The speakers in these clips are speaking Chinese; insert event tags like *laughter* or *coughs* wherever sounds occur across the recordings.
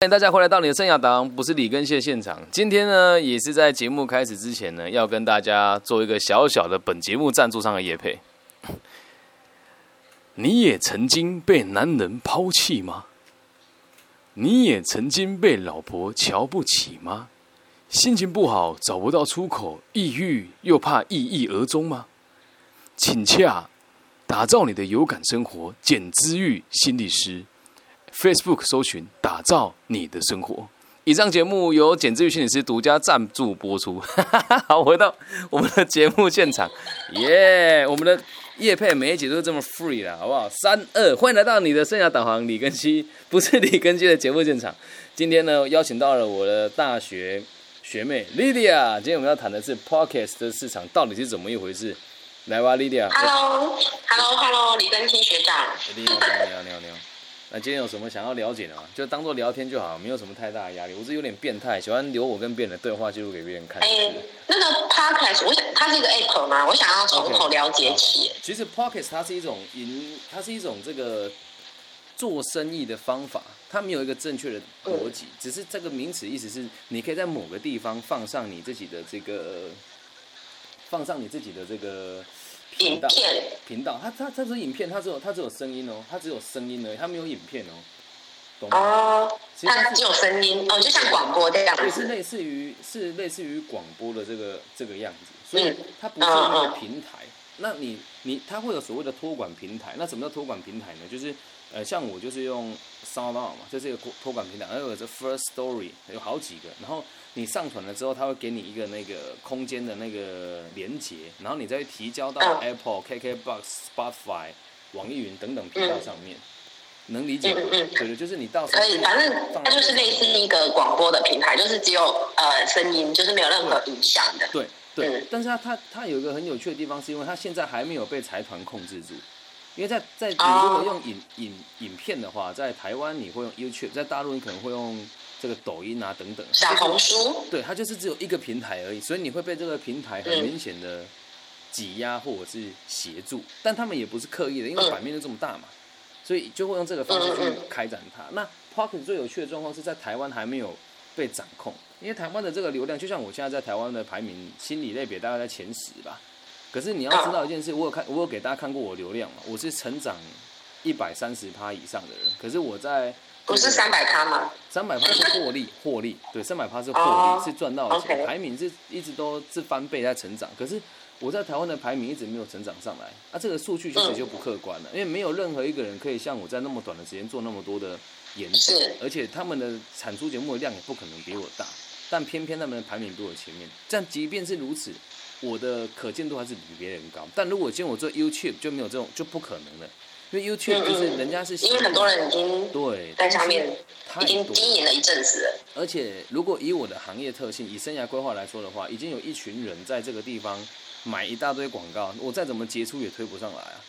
欢迎大家回来到你的生涯档，不是李根谢现场。今天呢，也是在节目开始之前呢，要跟大家做一个小小的本节目赞助上的夜配。你也曾经被男人抛弃吗？你也曾经被老婆瞧不起吗？心情不好找不到出口，抑郁又怕抑郁而终吗？请洽打造你的有感生活，简知玉心理师。Facebook 搜寻“打造你的生活”。以上节目由简之玉心理师独家赞助播出。*laughs* 好，回到我们的节目现场，耶！我们的叶配每一集都是这么 free 啦，好不好？三二，欢迎来到你的生涯导航李根熙，不是李根熙的节目现场。今天呢，邀请到了我的大学学妹 Lydia。今天我们要谈的是 Podcast 的市场到底是怎么一回事？来吧，Lydia。Hello，Hello，Hello，李根熙学长。你好，你好，你好，你好。那今天有什么想要了解的吗？就当做聊天就好，没有什么太大的压力。我是有点变态，喜欢留我跟别人的对话记录给别人看。哎，那个 Pocket，我想它是一个 app 吗？我想要从头了解起。其实 Pocket 它是一种营，它是一种这个做生意的方法，它没有一个正确的逻辑，只是这个名词意思是，你可以在某个地方放上你自己的这个，放上你自己的这个。影片频道，它它它是影片，它只有它只有声音哦，它只有声音而已，它没有影片哦，懂吗？哦，它只有声音哦，就像广播这样子，是类似于是类似于广播的这个这个样子，所以它不是一个平台。那你你它会有所谓的托管平台，那什么叫托管平台呢？就是呃，像我就是用 SoundOn 嘛，这是一个托管平台，还有这 First Story 有好几个，然后。你上传了之后，他会给你一个那个空间的那个连接，然后你再提交到 Apple、KKBox、Spotify、网易云等等频道上面，能理解吗？对对，就是你到可以，反正它就是类似一个广播的平台，就是只有呃声音，就是没有任何影像的。对对，但是它它它有一个很有趣的地方，是因为它现在还没有被财团控制住，因为在在你如果用影影影片的话，在台湾你会用 YouTube，在大陆你可能会用。这个抖音啊等等，小红书，对，它就是只有一个平台而已，所以你会被这个平台很明显的挤压或者是协助，但他们也不是刻意的，因为版面就这么大嘛，所以就会用这个方式去开展它。那 Pocket 最有趣的状况是在台湾还没有被掌控，因为台湾的这个流量，就像我现在在台湾的排名，心理类别大概在前十吧。可是你要知道一件事，我有看，我有给大家看过我流量嘛，我是成长一百三十趴以上的人，可是我在。不是三百趴吗？三百趴是获利，获利对，三百趴是获利，是赚到钱。排名是一直都是翻倍在成长，可是我在台湾的排名一直没有成长上来，啊，这个数据其实就不客观了，因为没有任何一个人可以像我在那么短的时间做那么多的研究，而且他们的产出节目的量也不可能比我大，但偏偏他们的排名比我前面。但即便是如此，我的可见度还是比别人高。但如果今天我做 YouTube 就没有这种，就不可能了。因为 YouTube 就是人家是，因为很多人已经对在上面已经经营了一阵子了。而且，如果以我的行业特性，以生涯规划来说的话，已经有一群人在这个地方买一大堆广告，我再怎么杰出也推不上来啊。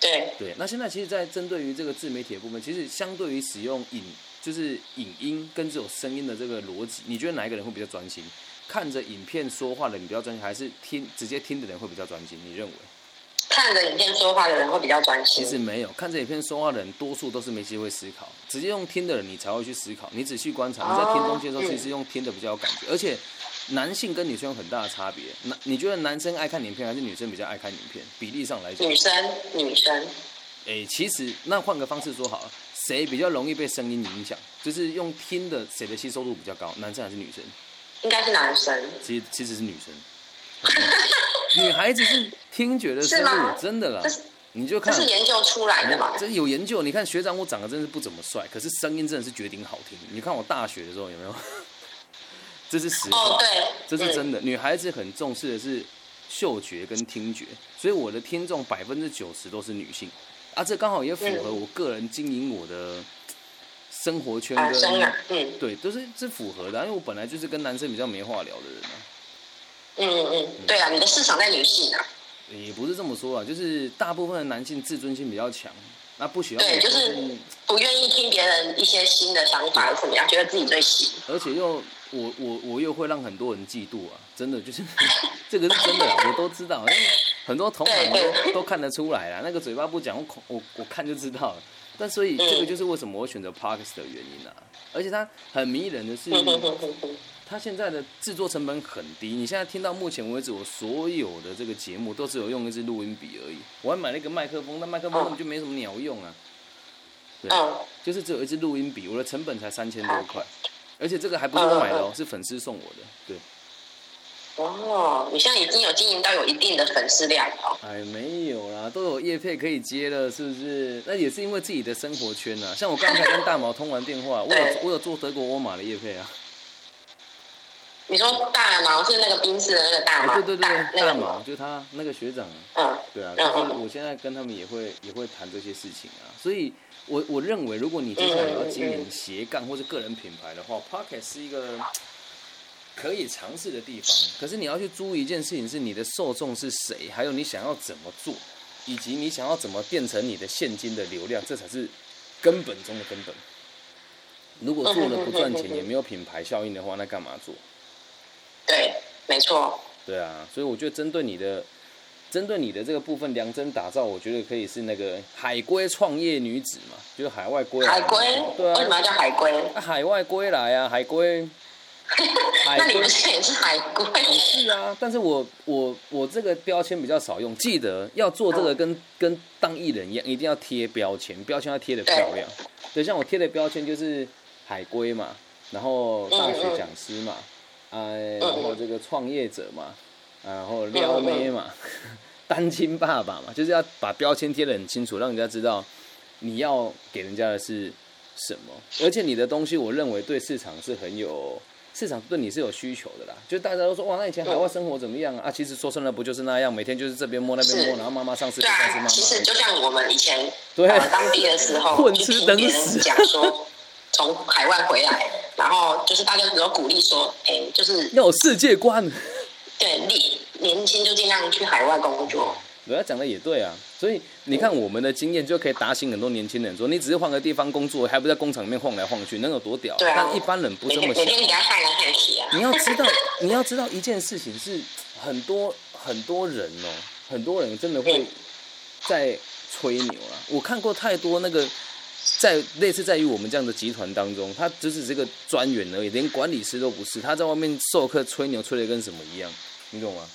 对对，那现在其实，在针对于这个自媒体的部分，其实相对于使用影就是影音跟这种声音的这个逻辑，你觉得哪一个人会比较专心？看着影片说话的你比较专心，还是听直接听的人会比较专心？你认为？看着影片说话的人会比较专心。其实没有，看着影片说话的人，多数都是没机会思考。直接用听的人，你才会去思考。你仔细观察，你在听东西的时候，其实用听的比较有感觉。而且，男性跟女生有很大的差别。男，你觉得男生爱看影片，还是女生比较爱看影片？比例上来讲，女生，女生。哎，其实那换个方式说好了，谁比较容易被声音影响？就是用听的，谁的吸收度比较高？男生还是女生？应该是男生。其实其实是女生。*laughs* 女孩子是听觉的生物，真的啦。你就看，这是研究出来的嘛？这有研究。你看学长，我长得真是不怎么帅，可是声音真的是绝顶好听。你看我大学的时候有没有？*laughs* 这是实话，对，这是真的。女孩子很重视的是嗅觉跟听觉，所以我的听众百分之九十都是女性啊。这刚好也符合我个人经营我的生活圈跟嗯，对，都是是符合的。因为我本来就是跟男生比较没话聊的人啊。嗯嗯，对啊，你的市场在女性啊。也不是这么说啊，就是大部分的男性自尊心比较强，那不喜欢对，就是不愿意听别人一些新的想法怎么样，觉得自己最行。而且又我我我又会让很多人嫉妒啊，真的就是 *laughs* 这个是真的，我都知道，因为很多同行都都看得出来啊，那个嘴巴不讲，我我我看就知道了。但所以这个就是为什么我选择 Parks 的原因啊。而且它很迷人的是，它现在的制作成本很低。你现在听到目前为止我所有的这个节目都只有用一支录音笔而已。我还买了一个麦克风，那麦克风根本就没什么鸟用啊。对，就是只有一支录音笔，我的成本才三千多块，而且这个还不是我买的哦，是粉丝送我的。对。哦，你现在已经有经营到有一定的粉丝量了。哎，没有啦，都有业配可以接了，是不是？那也是因为自己的生活圈啊。像我刚才跟大毛通完电话，我有我有做德国沃尔玛的业配啊。你说大毛是那个冰室的那个大毛？对对对，大毛就他那个学长。嗯，对啊，就是我现在跟他们也会也会谈这些事情啊。所以，我我认为，如果你接下来要经营斜杠或者个人品牌的话，Pocket 是一个。可以尝试的地方，可是你要去注意一件事情，是你的受众是谁，还有你想要怎么做，以及你想要怎么变成你的现金的流量，这才是根本中的根本。如果做了不赚钱，也没有品牌效应的话，那干嘛做？对，没错。对啊，所以我觉得针对你的，针对你的这个部分量身打造，我觉得可以是那个海归创业女子嘛，就是海外归来。海归？对啊。为什么要叫海归？海外归来啊，海归。*laughs* 那你们这也是海归？是啊，但是我我我这个标签比较少用。记得要做这个跟跟当艺人一样，一定要贴标签，标签要贴的漂亮。对，像我贴的标签就是海归嘛，然后大学讲师嘛，哎，然后这个创业者嘛，然后撩妹嘛，*laughs* 单亲爸爸嘛，就是要把标签贴的很清楚，让人家知道你要给人家的是什么，而且你的东西，我认为对市场是很有。市场对你是有需求的啦，就大家都说哇，那以前海外生活怎么样啊？啊，其实说真的不就是那样，每天就是这边摸那边摸，然后妈妈上市，上市妈妈。其实就像我们以前对当兵的时候，*laughs* 混吃等死，讲说从海外回来，然后就是大家有鼓励说，哎，就是要有世界观。对，年年轻就尽量去海外工作。人家讲的也对啊，所以你看我们的经验就可以打醒很多年轻人，说你只是换个地方工作，还不在工厂里面晃来晃去，能有多屌对？但一般人不这么想。你要知道，你要知道一件事情是，很多很多人哦，很多人真的会在吹牛啊。我看过太多那个，在类似在于我们这样的集团当中，他只是这个专员而已，连管理师都不是，他在外面授课吹牛，吹的跟什么一样，你懂吗？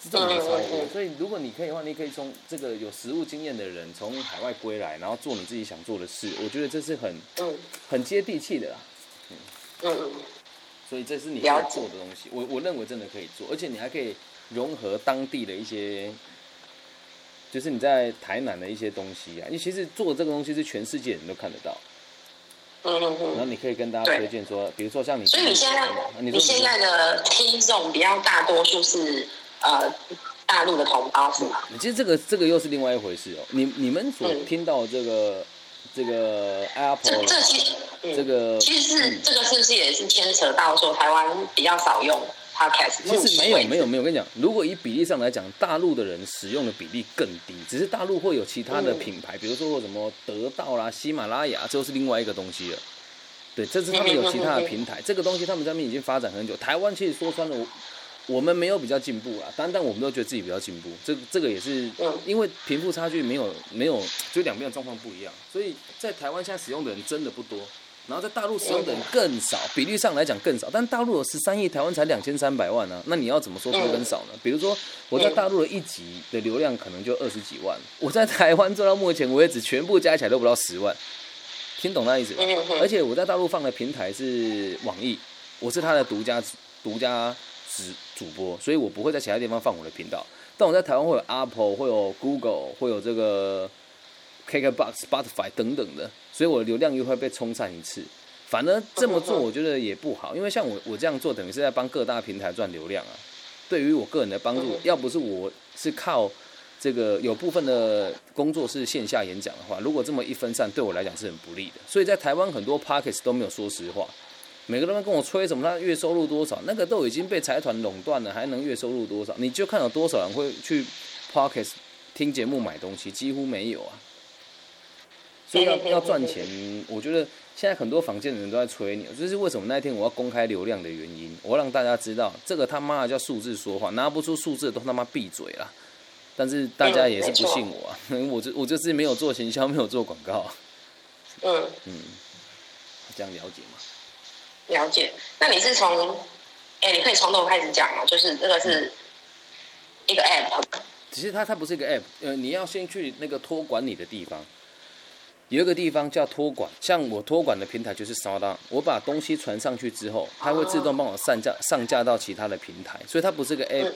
是这么的操作，所以如果你可以的话，你可以从这个有实务经验的人从海外归来，然后做你自己想做的事，我觉得这是很很接地气的啦。嗯嗯，所以这是你要做的东西，我我认为真的可以做，而且你还可以融合当地的一些，就是你在台南的一些东西啊，因为其实做这个东西是全世界人都看得到。嗯嗯嗯。然后你可以跟大家推荐说，比如说像你，所以你现在你现在的听众比较大多数是。呃，大陆的同胞是吗？其实这个这个又是另外一回事哦。你你们所听到这个这个 Apple，这其实这个其实是这个是不是也是牵扯到说台湾比较少用 Podcast？其实没有没有没有，我跟你讲，如果以比例上来讲，大陆的人使用的比例更低，只是大陆会有其他的品牌，比如说什么得到啦、喜马拉雅，这又是另外一个东西了。对，这是他们有其他的平台，这个东西他们上面已经发展很久。台湾其实说穿了。我们没有比较进步啊，但但我们都觉得自己比较进步，这这个也是因为贫富差距没有没有，就两边的状况不一样，所以在台湾现在使用的人真的不多，然后在大陆使用的人更少，比率上来讲更少，但大陆有十三亿，台湾才两千三百万呢，那你要怎么说多跟少呢？比如说我在大陆的一集的流量可能就二十几万，我在台湾做到目前为止全部加起来都不到十万，听懂那意思？而且我在大陆放的平台是网易，我是他的独家独家。主主播，所以我不会在其他地方放我的频道。但我在台湾会有 Apple，会有 Google，会有这个 KKBox、Spotify 等等的，所以我的流量又会被冲散一次。反而这么做，我觉得也不好，因为像我我这样做，等于是在帮各大平台赚流量啊。对于我个人的帮助，要不是我是靠这个有部分的工作是线下演讲的话，如果这么一分散，对我来讲是很不利的。所以在台湾很多 Pockets 都没有说实话。每个人跟我吹什么，他月收入多少，那个都已经被财团垄断了，还能月收入多少？你就看有多少人会去 Pockets 听节目买东西，几乎没有啊。所以要要赚钱，我觉得现在很多房间的人都在吹你，这是为什么那一天我要公开流量的原因。我让大家知道，这个他妈的叫数字说话，拿不出数字的都他妈闭嘴了。但是大家也是不信我啊，*laughs* 我就我就是没有做行销，没有做广告。嗯，嗯，这样了解吗？了解。那你是从，哎、你可以从头开始讲哦，就是这个是一个 app，其实它它不是一个 app，呃，你要先去那个托管你的地方，有一个地方叫托管，像我托管的平台就是 Sound，我把东西传上去之后，它会自动帮我上架上架到其他的平台，所以它不是个 app，嗯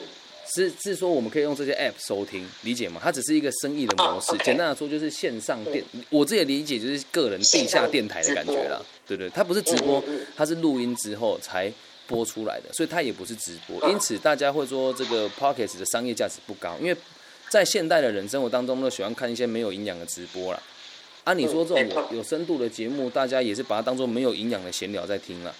是是说我们可以用这些 app 收听，理解吗？它只是一个生意的模式，简单的说就是线上电，我自己的理解就是个人地下电台的感觉啦，对对，它不是直播它是录音之后才播出来的，所以它也不是直播，嗯因此大家会说这个 Pocket 的商业价值不高，因为在现代的人生活当中都喜欢看一些没有营养的直播啦。啊，你说这种有有深度的节目，大家也是把它当做没有营养的闲聊在听了。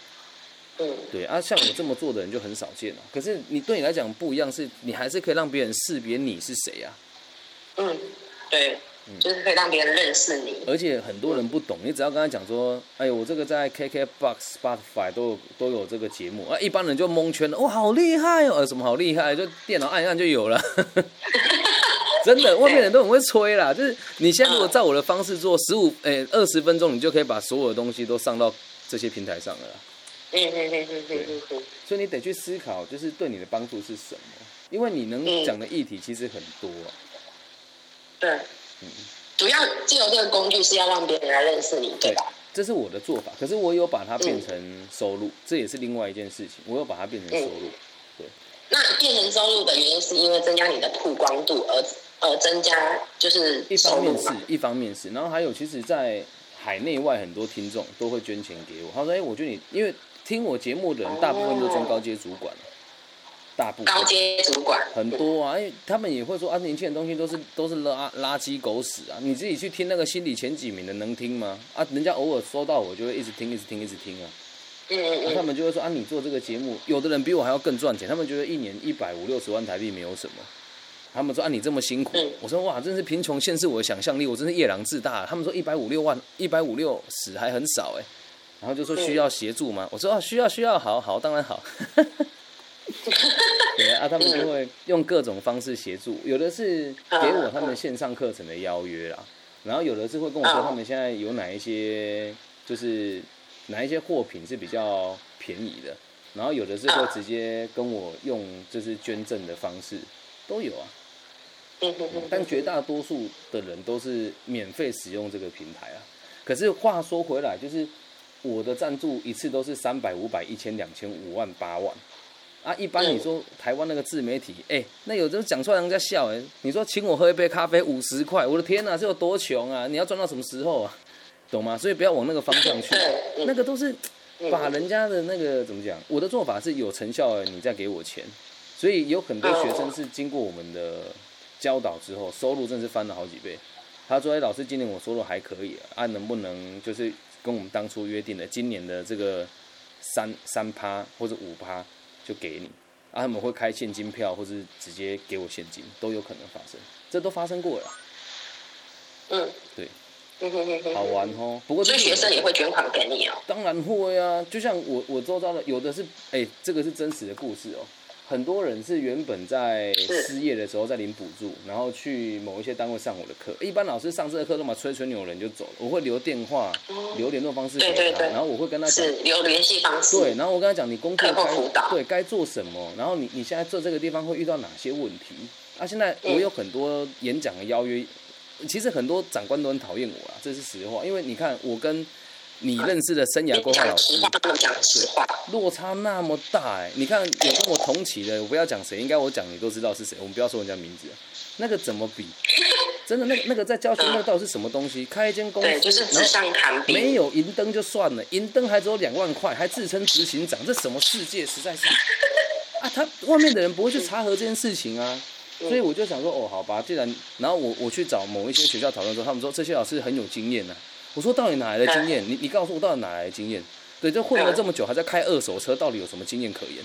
嗯，对啊，像我这么做的人就很少见了。可是你对你来讲不一样，是你还是可以让别人识别你是谁啊。嗯，对，就是可以让别人认识你。而且很多人不懂，你只要跟他讲说，哎，我这个在 KKBox、Spotify 都有都有这个节目啊，一般人就蒙圈了，哇，好厉害哦，呃什么好厉害，就电脑按一按就有了。*laughs* 真的，外面人都很会吹啦。*laughs* 就是你现在如果照我的方式做，十五哎二十分钟，你就可以把所有的东西都上到这些平台上了啦。嗯嗯嗯嗯嗯嗯嗯，所以你得去思考，就是对你的帮助是什么，因为你能嗯讲的议题其实很多啊。对。嗯主要借由这个工具是要让别人来认识你，对吧？这是我的做法，可是我有把它变嗯成收入，这也是另外一件事情。我有把它变成收入，对那变成收入的原因是因为增加你的曝光度而而增加就是一方面是一方面是，然后还有，其实，在海内外很多听众都会捐钱给我。他说：“哎、我觉得你，因为听我节目的人大部分都中高阶主管大部分高阶主管很多啊，因为他们也会说啊，年轻人东西都是都是垃垃圾狗屎啊！你自己去听那个心理前几名的能听吗？啊，人家偶尔收到我就会一直听，一直听，一直听啊。嗯他嗯们就会说啊，你做这个节目，有的人比我还要更赚钱，他们觉得一年一百五六十万台币没有什么。他们说啊，你这么辛苦，嗯。我说哇，真是贫穷限制我的想象力，我真是夜郎自大。他们说一百五六万，一百五六十还很少哎，然后就说需要协助吗？我说啊，需要需要，好好当然好。*laughs* 对啊，他们就会用各种方式协助，有的是给我他们线上课程的邀约啦，然后有的是会跟我说他们现在有哪一些就是哪一些货品是比较便宜的，然后有的是会直接跟我用就是捐赠的方式，都有啊。但绝大多数的人都是免费使用这个平台啊。可是话说回来，就是我的赞助一次都是三百、五百、一千、两千、五万、八万啊。一般你说台湾那个自媒体，哎、那有的讲出来人家笑哎、你说请我喝一杯咖啡五十块，我的天哪、这有多穷啊？你要赚到什么时候啊？懂吗？所以不要往那个方向去，嗯那个都是把人家的那个怎么讲？我的做法是有成效的，你再给我钱。所以有很多学生是经过我们的教导之后，收入真是翻了好几倍。他说：“哎，老师，今年我收入还可以啊，啊能不能就是跟我们当初约定的今年的这个三三趴或者五趴就给你？啊，他们会开现金票，或是直接给我现金，都有可能发生，这都发生过了，嗯，对，好玩哦。不过所以这是学生也会捐款给你哦。当然会啊，就像我我周遭的有的是，哎、这个是真实的故事哦。很多人是原本在失业的时候在领补助，然后去某一些单位上我的课。一般老师上这个课都嘛吹吹牛人就走了，我会留电话、留联络方式给他，对对对然后我会跟他讲是留联系方式。对，然后我跟他讲，你工作课该对该做什么，然后你你现在做这个地方会遇到哪些问题？啊，现在我有很多演讲的邀约，其实很多长官都很讨厌我啊，这是实话，因为你看我跟你认识的生涯规划老师讲实话，不能讲实话。落差那么大哎、你看有跟我同期的，我不要讲谁，应该我讲你都知道是谁，我们不要说人家名字，那个怎么比？真的，那那个在教学那个到底是什么东西？开一间公司，对，就是纸上谈兵。没有银灯就算了，银灯还只有两万块，还自称执行长，这什么世界？实在是 *laughs* 啊，他外面的人不会去查核这件事情啊，所以我就想说，哦，好吧，既然，然后我我去找某一些学校讨论之后，他们说这些老师很有经验呐、我说到底哪来的经验？你你告诉我到底哪来的经验？对，这混了这么久，还在开二手车，到底有什么经验可言？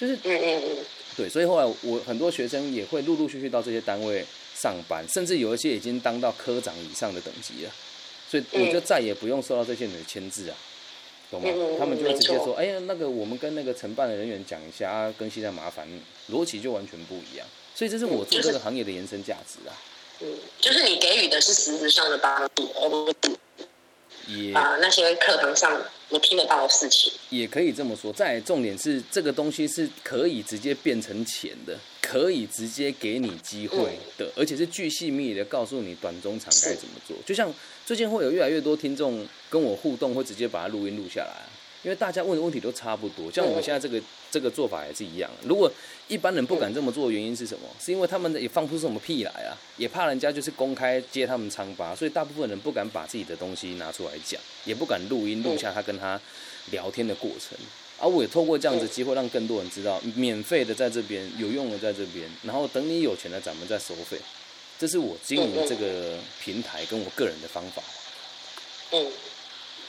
就是嗯嗯嗯，对，所以后来我很多学生也会陆陆续续到这些单位上班，甚至有一些已经当到科长以上的等级了，所以我就再也不用受到这些人的牵制啊，懂吗？他们就会直接说，哎呀，那个我们跟那个承办的人员讲一下，啊，更新的麻烦，逻辑就完全不一样。所以这是我做这个行业的延伸价值啊。嗯，就是你给予的是实质上的帮助，而不是也啊、那些课堂上你听得到的事情。也可以这么说。再来重点是，这个东西是可以直接变成钱的，可以直接给你机会的，而且是巨细密的告诉你短中长该怎么做。就像最近会有越来越多听众跟我互动，会直接把它录音录下来啊。因为大家问的问题都差不多，像我们现在这个这个做法也是一样。如果一般人不敢这么做的原因是什么？是因为他们也放不出什么屁来啊，也怕人家就是公开揭他们疮疤，所以大部分人不敢把自己的东西拿出来讲，也不敢录音录下他跟他聊天的过程。而我也透过这样子机会，让更多人知道，免费的在这边，有用的在这边，然后等你有钱了，咱们再收费。这是我经营这个平台跟我个人的方法。嗯，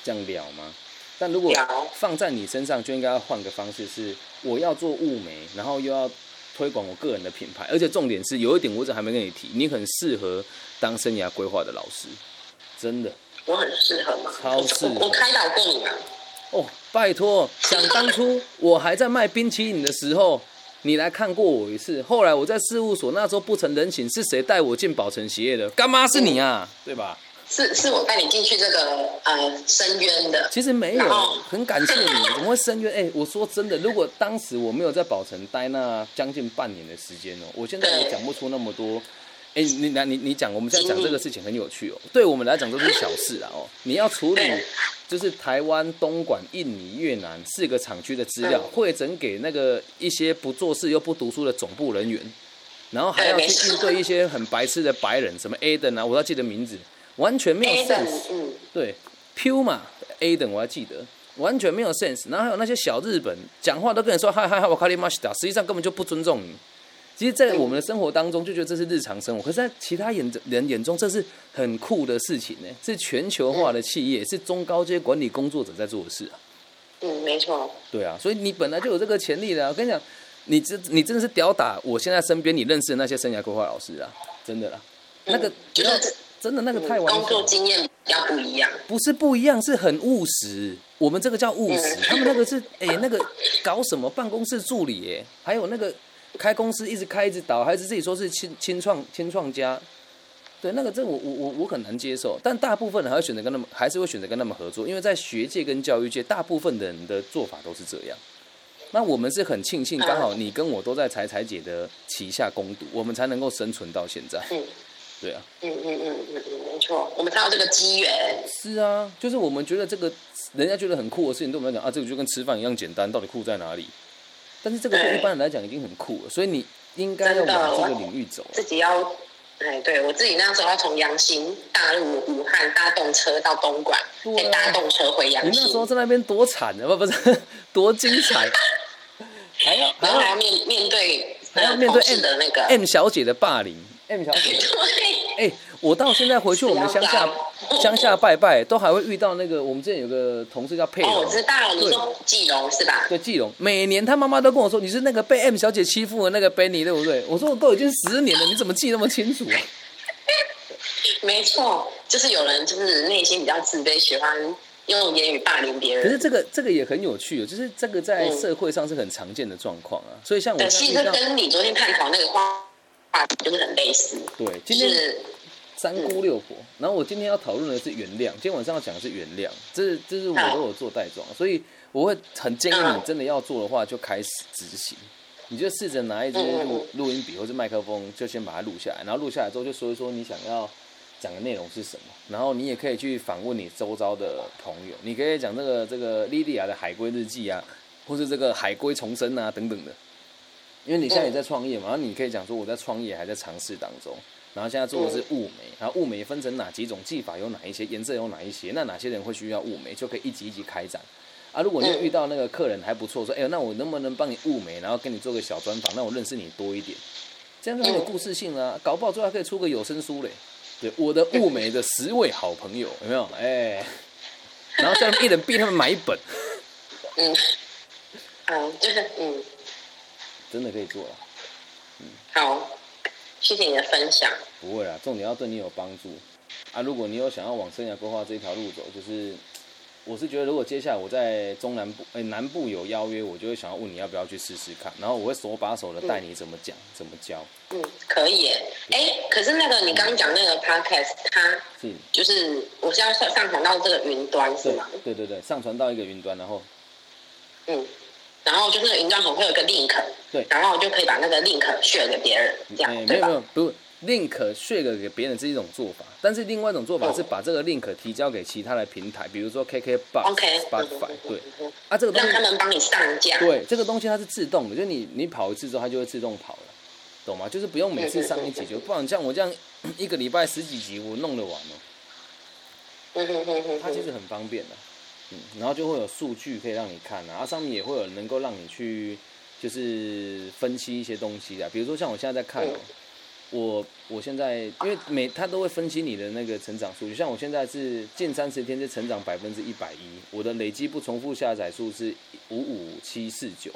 这样了吗？但如果放在你身上，就应该要换个方式，是我要做物美，然后又要推广我个人的品牌，而且重点是有一点我一直还没跟你提，你很适合当生涯规划的老师，真的我很适合吗？超适合我我开导过你吗？哦，拜托，想当初我还在卖冰淇淋的时候。你来看过我一次，后来我在事务所那时候不成人形，是谁带我进宝城鞋业的？干妈是你啊，对吧？是是我带你进去这个呃深渊的。其实没有，很感谢你，怎么会深渊？哎、我说真的，如果当时我没有在宝城待那将近半年的时间哦，我现在也讲不出那么多。哎、你那你你讲，我们现在讲这个事情很有趣哦，对我们来讲都是小事啊哦。你要处理就是台湾、东莞、印尼、越南四个厂区的资料，嗯汇整给那个一些不做事又不读书的总部人员，然后还要去应对一些很白痴的白人，什么 Aden 啊，我要记得名字，完全没有 sense。嗯，对嘛，A 等我还记得，完全没有 sense。然后还有那些小日本，讲话都跟你说嗨嗨嗨，我卡里马西达，实际上根本就不尊重你。其实，在我们的生活当中，就觉得这是日常生活，可是，在其他眼人眼中，这是很酷的事情呢，是全球化的企业，是中高阶管理工作者在做的事啊。嗯，没错，对啊，所以你本来就有这个潜力的、啊。我跟你讲，你真你真的是屌打我现在身边你认识的那些生涯规划老师啊，真的啦，那个嗯就是真的那个嗯太完工作。经验比较不一样。不是不一样，是很务实。我们这个叫务实，嗯他们那个是哎、那个搞什么办公室助理哎，还有那个开公司一直开一直倒，还是自己说是清清创清创家。对，那个这我我我我很难接受，但大部分人还会选择跟他们，还是会选择跟他们合作，因为在学界跟教育界，大部分的人的做法都是这样。那我们是很庆幸，刚好你跟我都在彩彩姐的旗下攻读，我们才能够生存到现在。嗯对啊，嗯嗯嗯嗯嗯，没错，我们才有这个机缘。是啊，就是我们觉得这个人家觉得很酷的事情，对我们来讲啊，这个就跟吃饭一样简单，到底酷在哪里？但是这个对一般人来讲已经很酷了，所以你应该要真的往这个领域走。自己要，哎，对我自己那时候要从阳新大陆武汉搭动车到东莞，对啊再搭动车回阳新你那时，候在那边多惨啊，不不是多精彩，*laughs* 还要还要然后还要面面对还要面对呃同事 M 的那个 M 小姐的霸凌，M 小姐。对，*laughs* 哎、我到现在回去我们乡下 *laughs* 乡下拜拜，都还会遇到那个我们之前有个同事叫佩哦，蓉我，知道，你说季龙是吧？对季龙，每年他妈妈都跟我说你是那个被 M 小姐欺负的那个 Benny 对不对？我说我都已经十年了，你怎么记那么清楚啊？*laughs* 没错，就是有人就是内心比较自卑，喜欢用言语霸凌别人。可是这个这个也很有趣哦，就是这个在嗯社会上是很常见的状况啊。所以像我，其实跟你昨天探讨那个话话题就是很类似，对就今天是。三姑六婆，然后我今天要讨论的是原谅，今天晚上要讲的是原谅，这是这是我都有做带状，所以我会很建议你真的要做的话，就开始执行。你就试着拿一支录录音笔或者麦克风，就先把它录下来，然后录下来之后就说一说你想要讲的内容是什么，然后你也可以去访问你周遭的朋友，你可以讲这个这个莉莉亚的海龟日记啊，或是这个海龟重生啊等等的。因为你现在也在创业嘛，然后你可以讲说我在创业还在尝试当中，然后现在做的是雾眉，然后雾眉分成哪几种技法有哪一些，颜色有哪一些，那哪些人会需要雾眉，就可以一级一级开展。啊，如果你有遇到那个客人还不错，说，哎、那我能不能帮你雾眉，然后跟你做个小专访，让我认识你多一点，这样就很有故事性啊，搞不好最后还可以出个有声书嘞。对，我的雾眉的十位好朋友，*laughs* 有没有？哎、然后这样一人逼他们买一本，嗯，嗯，就是嗯，真的可以做了。好，谢谢你的分享。不会啦，重点要对你有帮助啊！如果你有想要往生涯规划这一条路走，就是我是觉得，如果接下来我在中南部、哎、南部有邀约，我就会想要问你要不要去试试看，然后我会手把手的带你怎么讲、怎么教。嗯，可以耶。哎，可是那个你刚刚讲那个 podcast，它是，就是我是要上上传到这个云端是吗？对对对，上传到一个云端，然后嗯，然后就是那个云端可能会有一个 link，对然后就可以把那个 link share 给别人，这样、对吧？有没有，不是 link share 给别人是一种做法，但是另外一种做法哦是把这个 link 提交给其他的平台，比如说 KK OK，Spotify，嗯对嗯嗯啊，这个东西让他们帮你上架。对，这个东西它是自动的，就你你跑一次之后，它就会自动跑了，懂吗？就是不用每次上一集就，不然像我这样 *coughs* 一个礼拜十几集，我弄得完哦。嗯哼哼哼哼，它其实很方便的，嗯，然后就会有数据可以让你看啊，啊上面也会有能够让你去就是分析一些东西啊，比如说像我现在在看哦、我我现在因为每他都会分析你的那个成长数据，像我现在是近三十天是成长百分之一百一，我的累积不重复下载数是五五七四九，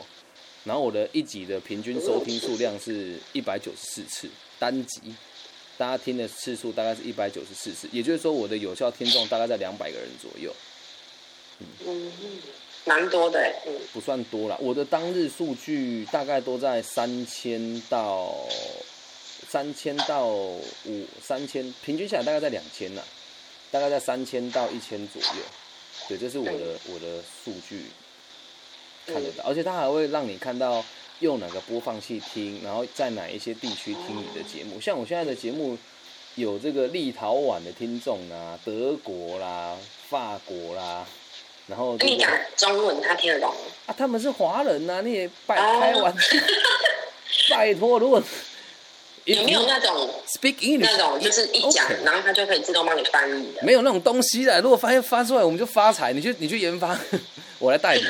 然后我的一集的平均收听数量是一百九十四次单集。大家听的次数大概是一百九十四次，也就是说我的有效听众大概在两百个人左右，嗯，蛮多的不算多了。我的当日数据大概都在三千到三千到五三千，平均下来大概在两千呐，大概在三千到一千左右。对，这是我的我的数据看得到，而且它还会让你看到用哪个播放器听，然后在哪一些地区听你的节目。像我现在的节目有这个立陶宛的听众啊，德国啦、法国啦，然后、这个、跟你讲中文，他听得懂。啊，他们是华人呐、你也拜哦开玩笑，*laughs* 拜托，如果有没有那种 speak English 那种就是一讲然后他就可以自动帮你翻译的？没有那种东西的，如果发现发出来，我们就发财。你去你去研发，*laughs* 我来带你。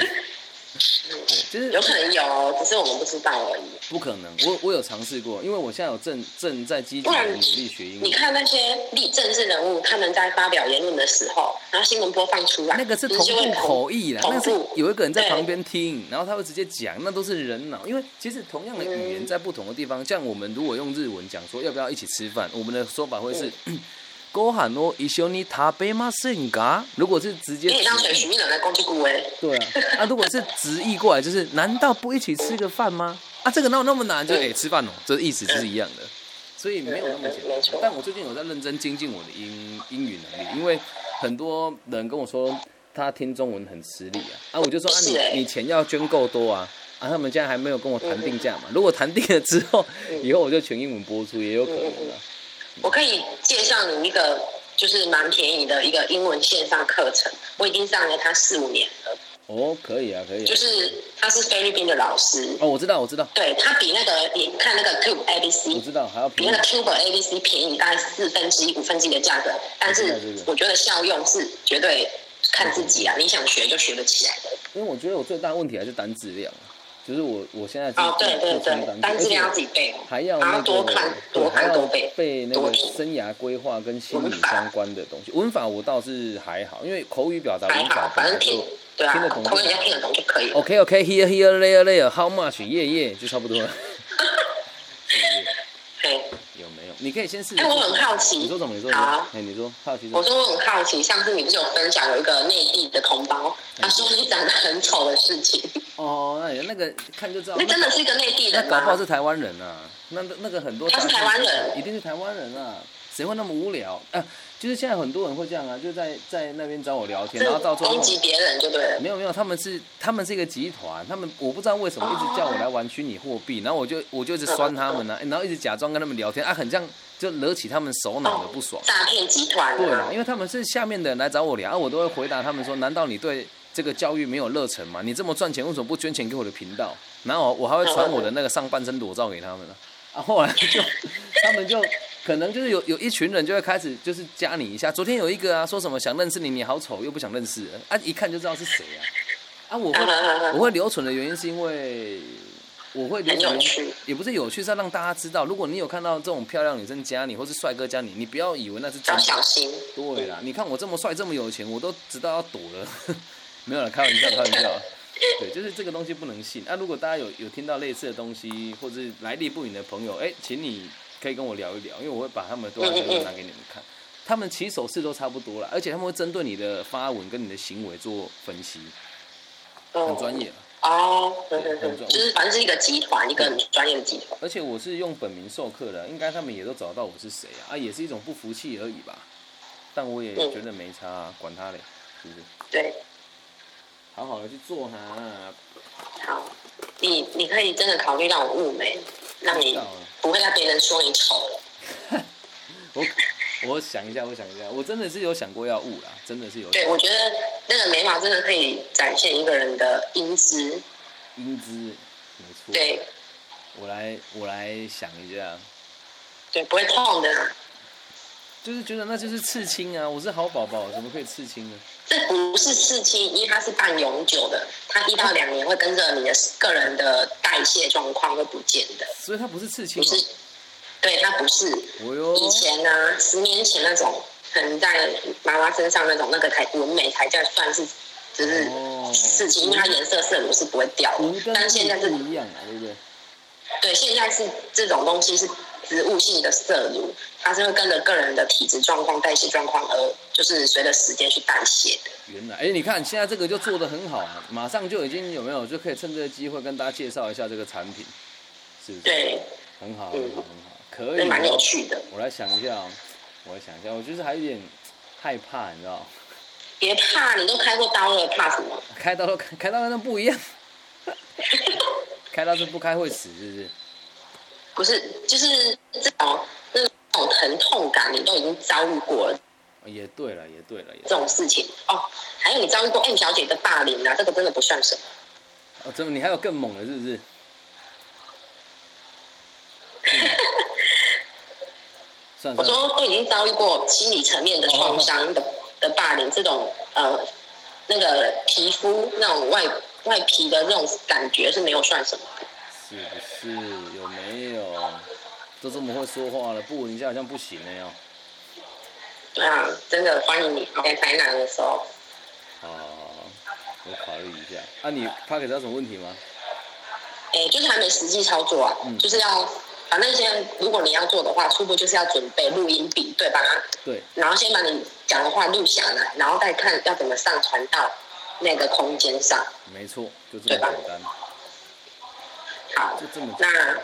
对，就是有可能有，只是我们不知道而已。不可能。我我有尝试过，因为我现在有正正在积极的努力学英你。看那些立政治人物，他们在发表言论的时候，然后新闻播放出来，那个是同步口译啦，那是有一个人在旁边听，然后他会直接讲，那都是人脑。因为其实同样的语言在不同的地方，像我们如果用日文讲说要不要一起吃饭，我们的说法会是。*laughs* ご飯を一緒に食べませんか？如果是直接因为你让水直译徐明人来攻击顾威，对啊，啊，如果是直译过来，就是难道不一起吃个饭吗？啊，这个哪有那么难？就哎、吃饭哦，这意思是一样的，所以没有那么简单没错。但我最近有在认真精进我的英英语能力，因为很多人跟我说他听中文很吃力啊，啊，我就说啊是欸你你钱要捐够多啊。啊，他们现在还没有跟我谈定价嘛？如果谈定了之后，以后我就全英文播出也有可能啊。 我可以介绍你一个就是蛮便宜的一个英文线上课程，我已经上了它四五年了，哦，可以啊，可以啊。就是他是菲律宾的老师，哦，我知道，我知道，对他比那个你看那个 Cube 我 ABC 我知道，还要比那个 Cube ABC 便宜大概四分之一、五分之一的价格，但是我觉得效用是绝对看自己啊，你想学就学得起来的。因为我觉得我最大的问题还是单质量啊，就是我我现在是哦，对对做对，单字量要自己背还要那个后多看、多看多背。背那个生涯规划跟心理相关的东西。文法我倒是还好，因为口语表达还文法好，反正听对啊听得懂，口语人家听得懂就可以了。OK OK here here there there how much 耶耶就差不多了。*laughs* 对，有没有？你可以先试试。哎我很好奇你说什么？你说？哎，你说好奇？我说我很好奇，上次你不是有分享有一个内地的同胞，他说你长得很丑的事情，哦，那那个看就知道。那真的是一个内地人那搞不好？是台湾人啊，那那个很多他是台湾人一定是台湾人啊，谁会那么无聊啊？就是现在很多人会这样啊，就在在那边找我聊天，然后到最后攻击别人对不对。没有没有，他们是他们是一个集团，他们我不知道为什么一直叫我来玩虚拟货币，然后我就我就一直酸他们呢、啊，然后一直假装跟他们聊天啊，很像就惹起他们首脑的不爽。诈骗集团对啦啊，，因为他们是下面的人来找我聊，啊、我都会回答他们说：难道你对这个教育没有热忱嘛？你这么赚钱，为什么不捐钱给我的频道？然后我还会传我的那个上半身裸照给他们呢。啊，后来就他们就可能就是有有一群人就会开始就是加你一下。昨天有一个啊，说什么想认识你，你好丑，又不想认识了啊，一看就知道是谁啊。啊，我会我会留存的原因是因为我会留很存。也不是有趣，是要让大家知道，如果你有看到这种漂亮女生加你，或是帅哥加你，你不要以为那是真要的。小心。对啦，你看我这么帅，这么有钱，我都知道要躲了。没有了，开玩笑，开玩笑。对，就是这个东西不能信。那、如果大家有有听到类似的东西，或者是来历不明的朋友，哎，请你可以跟我聊一聊，因为我会把他们的对话记录拿给你们看。他们起手势都差不多了，而且他们会针对你的发文跟你的行为做分析，很专业。哦，对对对，就是反正是一个集团，一个很专业的集团。而且我是用本名授课的，应该他们也都找到我是谁啊？啊，也是一种不服气而已吧。但我也觉得没差，管他嘞，是不是？对，好好的去做哈。好，你你可以真的考虑让我物美，让你不会让别人说你丑了。*laughs* 我我想一下，我想一下，我真的是有想过要悟啦，真的是有。对，我觉得那个眉毛真的可以展现一个人的英姿。英姿，没错。对。我来，我来想一下。对，不会痛的。就是觉得那就是刺青啊！我是好宝宝，怎么可以刺青呢？这不是刺青，因为它是半永久的，它一到两年会跟着你的个人的代谢状况会不见的。所以它不是刺青。不是。对，它不是。以前呢，十年前那种，可能在妈妈身上那种那个才纹眉才叫算是，就是刺青，因为它颜色色乳是不会掉的。但现在是一样啊，对不对？对，现在是这种东西是植物性的色乳，它是会跟着个人的体质状况、代谢状况而就是随着时间去代谢的。原来，哎，你看现在这个就做的很好啊，马上就已经有没有就可以趁这个机会跟大家介绍一下这个产品，是不是？对，很好，很好，很好。可以，蛮有趣的。我来想一下，我来想一下，我就是还有点害怕，你知道别怕，你都开过刀了，怕什么？开刀都开，开刀那不一样。*laughs* 开刀是不开会死，是不是？不是，就是这种那种疼痛感，你都已经遭遇过了。也对了，也对了，这种事情哦，还有你遭遇过 M 小姐的霸凌啊，这个真的不算什么。哦，真的，你还有更猛的，是不是？*laughs* 我说都已经遭遇过心理层面的创伤的的霸凌，这种呃那个皮肤那种外外皮的那种感觉是没有算什么。是不是有没有？都这么会说话了，不闻一下好像不行了哟。对啊，真的欢迎你来台南的时候。好，我考虑一下。啊，你 p a r 有什么问题吗？哎，就是还没实际操作啊，就是要。反正先，如果你要做的话，初步就是要准备录音笔，对吧？对。然后先把你讲的话录下来，然后再看要怎么上传到那个空间上。没错，就这么简单。好，就这么。那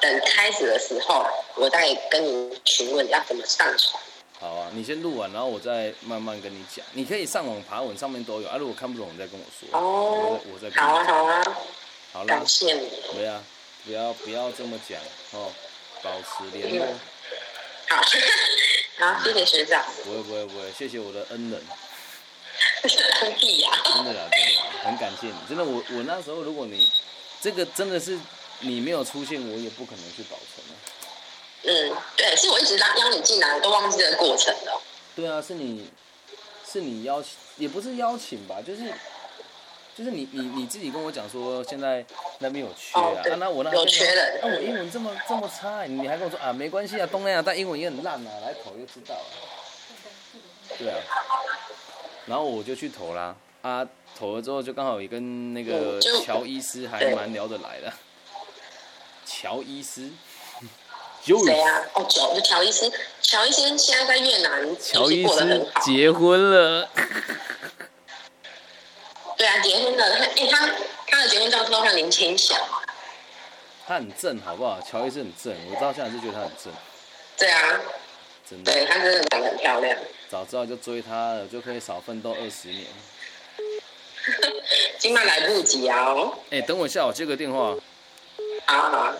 等开始的时候，我再跟你询问要怎么上传。好啊，你先录完，然后我再慢慢跟你讲。你可以上网爬文，上面都有啊。如果看不懂，你再跟我说。哦。我再。好啊，好啊。好了。感谢你。对啊。不要不要这么讲哦，保持联络。好，*laughs* 好，谢谢学长。不会不会不会，谢谢我的恩人。*laughs* 恩弟呀。真的啦，真的，很感谢你。真的，我我那时候，如果你这个真的是你没有出现，我也不可能去保存啊。嗯，对，是我一直拉邀你进来，都忘记了过程了。对啊，是你是你邀请，也不是邀请吧，就是。就是你你你自己跟我讲说现在那边有缺啊，那我那有缺的，那我英文这么这么差，你还跟我说啊没关系啊，东南亚但英文也很烂啊，来投就知道了。对啊，然后我就去投啦，啊投了之后就刚好也跟那个乔伊斯还蛮聊得来的。乔伊斯，谁啊？哦，就乔伊斯，乔伊斯现在在越南，乔伊斯结婚了。对啊，结婚了。他哎，他他的结婚照片像林青霞。他很正，好不好？乔伊斯很正，我到现在是觉得他很正。对啊，真的。对，他真的长得很漂亮。早知道就追他了，就可以少奋斗二十年。今晚来不及啊！哎，等我一下，我接个电话。好好。